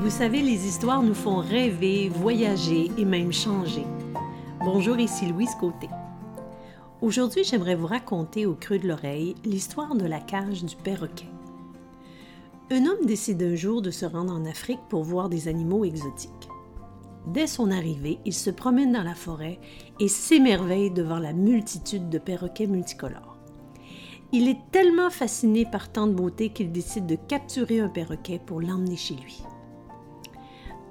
Vous savez, les histoires nous font rêver, voyager et même changer. Bonjour, ici Louise Côté. Aujourd'hui, j'aimerais vous raconter au creux de l'oreille l'histoire de la cage du perroquet. Un homme décide un jour de se rendre en Afrique pour voir des animaux exotiques. Dès son arrivée, il se promène dans la forêt et s'émerveille devant la multitude de perroquets multicolores. Il est tellement fasciné par tant de beauté qu'il décide de capturer un perroquet pour l'emmener chez lui.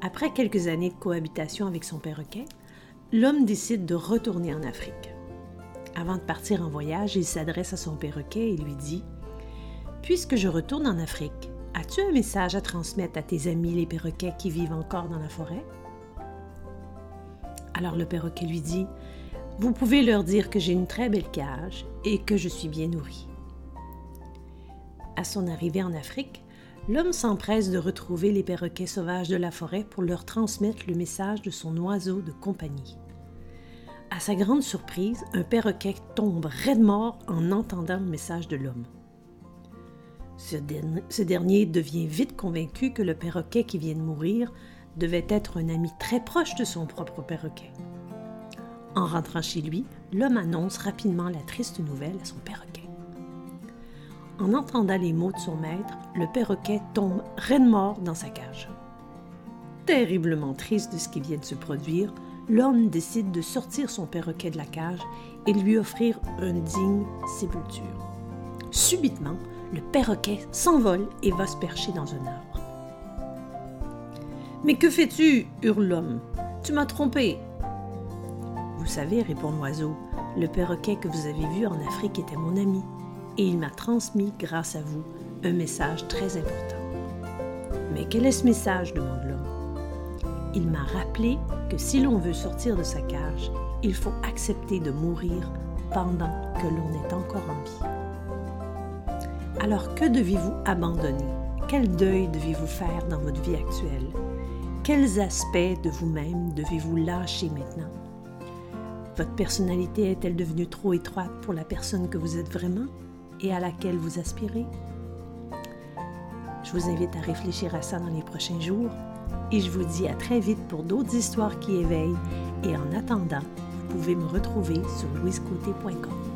Après quelques années de cohabitation avec son perroquet, l'homme décide de retourner en Afrique. Avant de partir en voyage, il s'adresse à son perroquet et lui dit Puisque je retourne en Afrique, as-tu un message à transmettre à tes amis les perroquets qui vivent encore dans la forêt Alors le perroquet lui dit Vous pouvez leur dire que j'ai une très belle cage et que je suis bien nourri. À son arrivée en Afrique, l'homme s'empresse de retrouver les perroquets sauvages de la forêt pour leur transmettre le message de son oiseau de compagnie. À sa grande surprise, un perroquet tombe raide mort en entendant le message de l'homme. Ce, ce, dernier devient vite convaincu que le perroquet qui vient de mourir devait être un ami très proche de son propre perroquet. En rentrant chez lui, l'homme annonce rapidement la triste nouvelle à son perroquet. En entendant les mots de son maître, le perroquet tombe raide mort dans sa cage. Terriblement triste de ce qui vient de se produire, l'homme décide de sortir son perroquet de la cage et lui offrir une digne sépulture. Subitement, le perroquet s'envole et va se percher dans un arbre. Mais que fais-tu hurle l'homme. Tu m'as trompé. Vous savez, répond l'oiseau, le perroquet que vous avez vu en Afrique était mon ami et il m'a transmis, grâce à vous, un message très important. Mais quel est ce message? demande l'homme. Il m'a rappelé que si l'on veut sortir de sa cage, il faut accepter de mourir pendant que l'on est encore en vie. Alors que devez-vous abandonner? Quel deuil devez-vous faire dans votre vie actuelle? Quels aspects de vous-même devez-vous lâcher maintenant? Votre personnalité est-elle devenue trop étroite pour la personne que vous êtes vraiment? Et à laquelle vous aspirez. Je vous invite à réfléchir à ça dans les prochains jours et je vous dis à très vite pour d'autres histoires qui éveillent et en attendant, vous pouvez me retrouver sur louisecôté.com.